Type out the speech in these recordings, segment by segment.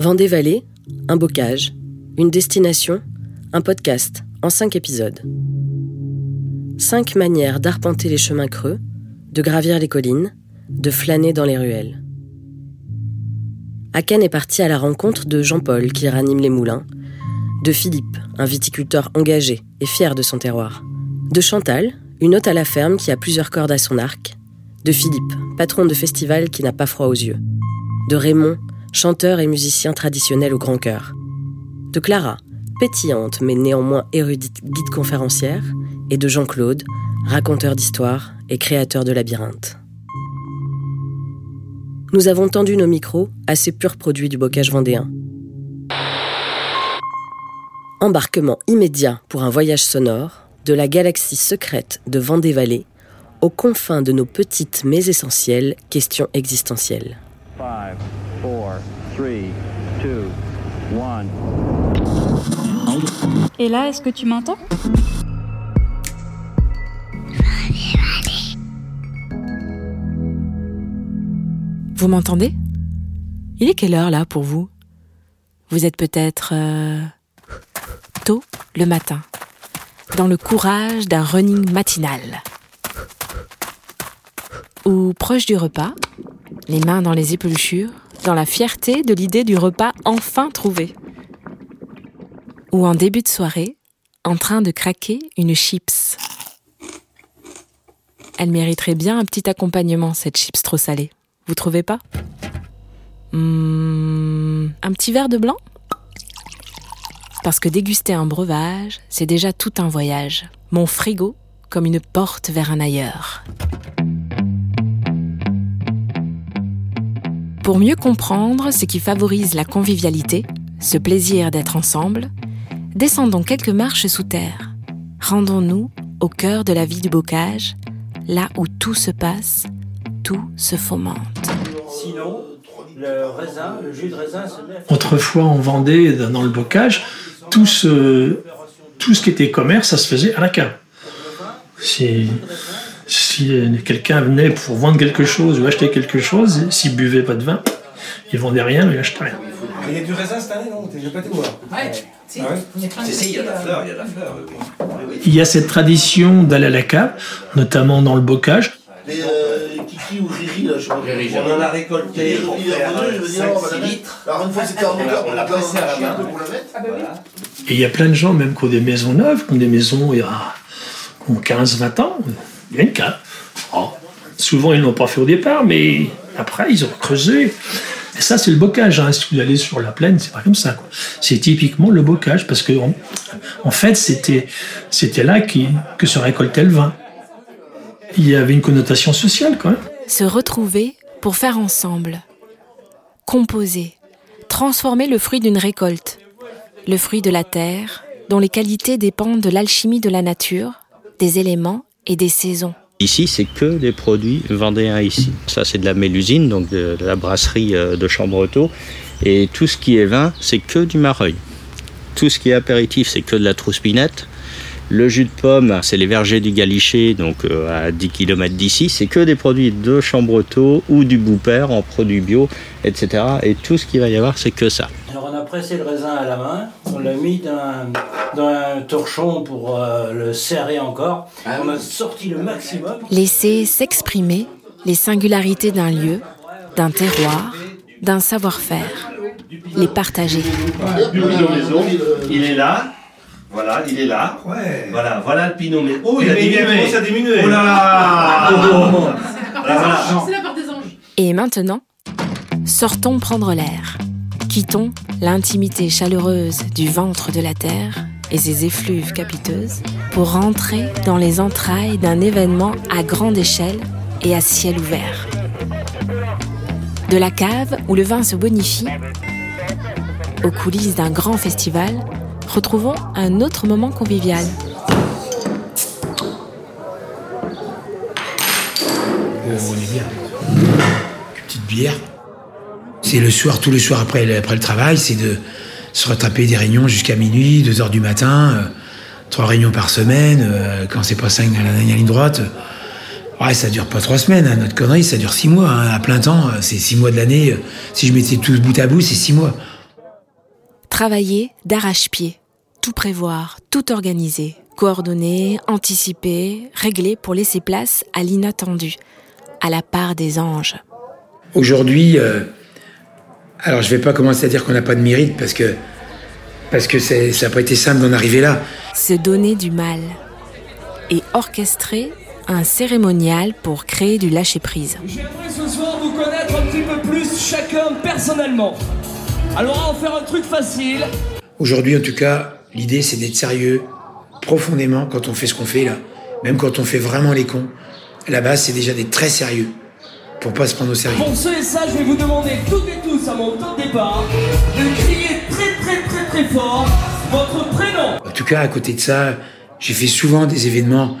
Vendée-Vallée, un bocage, une destination, un podcast en cinq épisodes. Cinq manières d'arpenter les chemins creux, de gravir les collines, de flâner dans les ruelles. Aken est parti à la rencontre de Jean-Paul qui ranime les moulins, de Philippe, un viticulteur engagé et fier de son terroir, de Chantal, une hôte à la ferme qui a plusieurs cordes à son arc, de Philippe, patron de festival qui n'a pas froid aux yeux, de Raymond, chanteur et musicien traditionnel au grand cœur, de Clara, pétillante mais néanmoins érudite guide conférencière, et de Jean-Claude, raconteur d'histoire et créateur de labyrinthes. Nous avons tendu nos micros à ces purs produits du bocage vendéen. Embarquement immédiat pour un voyage sonore de la galaxie secrète de Vendée-Vallée aux confins de nos petites mais essentielles questions existentielles. Et là, est-ce que tu m'entends? Vous m'entendez? Il est quelle heure là pour vous? Vous êtes peut-être euh, tôt le matin, dans le courage d'un running matinal. Ou proche du repas, les mains dans les épluchures, dans la fierté de l'idée du repas enfin trouvé. Ou en début de soirée, en train de craquer une chips. Elle mériterait bien un petit accompagnement, cette chips trop salée. Vous trouvez pas? Hmm, Un petit verre de blanc? Parce que déguster un breuvage, c'est déjà tout un voyage. Mon frigo comme une porte vers un ailleurs. Pour mieux comprendre ce qui favorise la convivialité, ce plaisir d'être ensemble, descendons quelques marches sous terre. Rendons-nous au cœur de la vie du bocage, là où tout se passe, tout se fomente. Sinon, le raisin, le jus de raisin se met... Autrefois, en Vendée, dans le bocage, tout ce, tout ce qui était commerce, ça se faisait à la cave. Si, si quelqu'un venait pour vendre quelque chose ou acheter quelque chose, s'il buvait pas de vin, il vendait rien, il achetait rien. Il y a du raisin cette année, non? J'ai pas été voir. Ouais. Si, ah il y a de la fleur, il y a de la fleur. Il y a cette tradition d'aller à la cave, notamment dans le bocage. Les euh, kiki ou riri, là, je crois. On en a récolté pour faire 5-6 litres. Alors une fois c'était en moteur, on l'a passé à la main pour la mettre. Ah, bah Et il y a plein de gens, même qui ont des maisons neuves, qui ont des maisons il y a 15-20 ans, il y a une cave. Oh. Souvent, ils ne l'ont pas fait au départ, mais après, ils ont creusé. Et ça, c'est le bocage. Hein. Si vous allez sur la plaine, c'est pas comme ça. C'est typiquement le bocage, parce que en, fait, c'était là que se récoltait le vin. Il y avait une connotation sociale, quand. Se retrouver pour faire ensemble, composer, transformer le fruit d'une récolte, le fruit de la terre, dont les qualités dépendent de l'alchimie de la nature, des éléments des saisons. Ici, c'est que des produits vendéens ici. Ça, c'est de la mélusine, donc de, la brasserie euh, de Chambretot. Et tout ce qui est vin, c'est que du mareuil. Tout ce qui est apéritif, c'est que de la trouspinette. Le jus de pomme, c'est les vergers du Galichet, donc euh, à 10 km d'ici. C'est que des produits de Chambretot ou du Boupère en produits bio, etc. Et tout ce qu'il va y avoir, c'est que ça. Alors on a pressé le raisin à la main, on l'a mis dans un, torchon pour euh, le serrer encore. Ah on a sorti le maximum. Laisser s'exprimer les singularités d'un lieu, d'un terroir, d'un savoir-faire. Les partager. il est là. Voilà, il est là. Ouais. Voilà, voilà le pinot. Mais oh, il a diminué. a diminué. Oh là là C'est la part des anges. Et maintenant, sortons prendre l'air. Quittons l'intimité chaleureuse du ventre de la Terre et ses effluves capiteuses pour rentrer dans les entrailles d'un événement à grande échelle et à ciel ouvert. De la cave où le vin se bonifie, aux coulisses d'un grand festival, retrouvons un autre moment convivial. Oh, petite bière. C'est le soir, tous les soirs après, après le travail, c'est de se rattraper des réunions jusqu'à minuit, 2 heures du matin, euh, trois réunions par semaine, euh, quand c'est pas cinq dans la dernière ligne droite. Ouais, ça dure pas trois semaines, hein, notre connerie, ça dure six mois, hein, à plein temps, c'est six mois de l'année. Si je mettais tout bout à bout, c'est six mois. Travailler d'arrache-pied, tout prévoir, tout organiser, coordonner, anticiper, régler pour laisser place à l'inattendu, à la part des anges. Aujourd'hui, euh, alors je ne vais pas commencer à dire qu'on n'a pas de mérite parce que, parce que ça n'a pas été simple d'en arriver là. Se donner du mal et orchestrer un cérémonial pour créer du lâcher-prise. J'aimerais ce soir vous connaître un petit peu plus chacun personnellement. Alors on va en faire un truc facile. Aujourd'hui en tout cas, l'idée c'est d'être sérieux profondément quand on fait ce qu'on fait là. Même quand on fait vraiment les cons. La base c'est déjà d'être très sérieux pour pas se prendre au sérieux. Pour ce et ça, je vais vous demander toutes et tous à mon temps de départ de crier très très très très fort votre prénom. En tout cas, à côté de ça, j'ai fait souvent des événements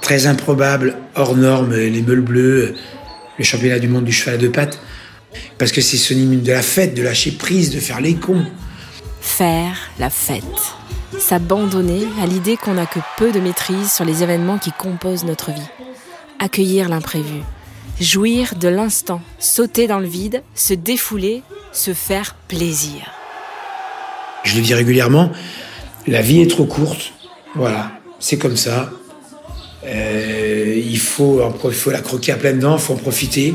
très improbables, hors normes, les meules bleues, le championnat du monde du cheval à deux pattes, parce que c'est synonyme de la fête, de lâcher prise, de faire les cons. Faire la fête. S'abandonner à l'idée qu'on n'a que peu de maîtrise sur les événements qui composent notre vie. Accueillir l'imprévu. Jouir de l'instant. Sauter dans le vide, se défouler, se faire plaisir. Je le dis régulièrement, la vie est trop courte. Voilà, c'est comme ça. Euh, il, faut, il faut la croquer à pleines dents, il faut en profiter.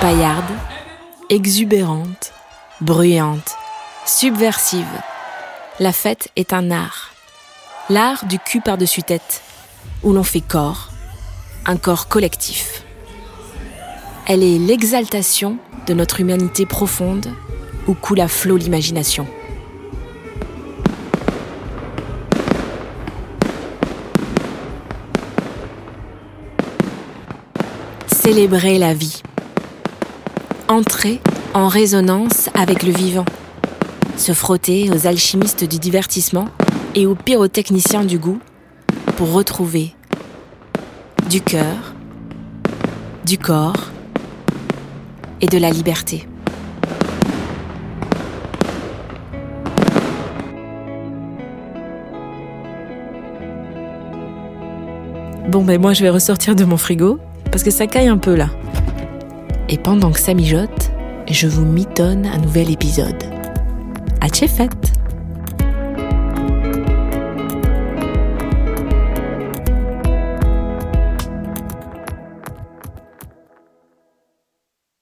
Paillarde, exubérante, bruyante, subversive. La fête est un art. L'art du cul par-dessus tête, où l'on fait corps, un corps collectif. Elle est l'exaltation de notre humanité profonde où coule à flot l'imagination. Célébrer la vie. Entrer en résonance avec le vivant. Se frotter aux alchimistes du divertissement et aux pyrotechniciens du goût pour retrouver du cœur, du corps et de la liberté. Bon ben moi je vais ressortir de mon frigo parce que ça caille un peu là. Et pendant que ça mijote, je vous mitonne un nouvel épisode. À fête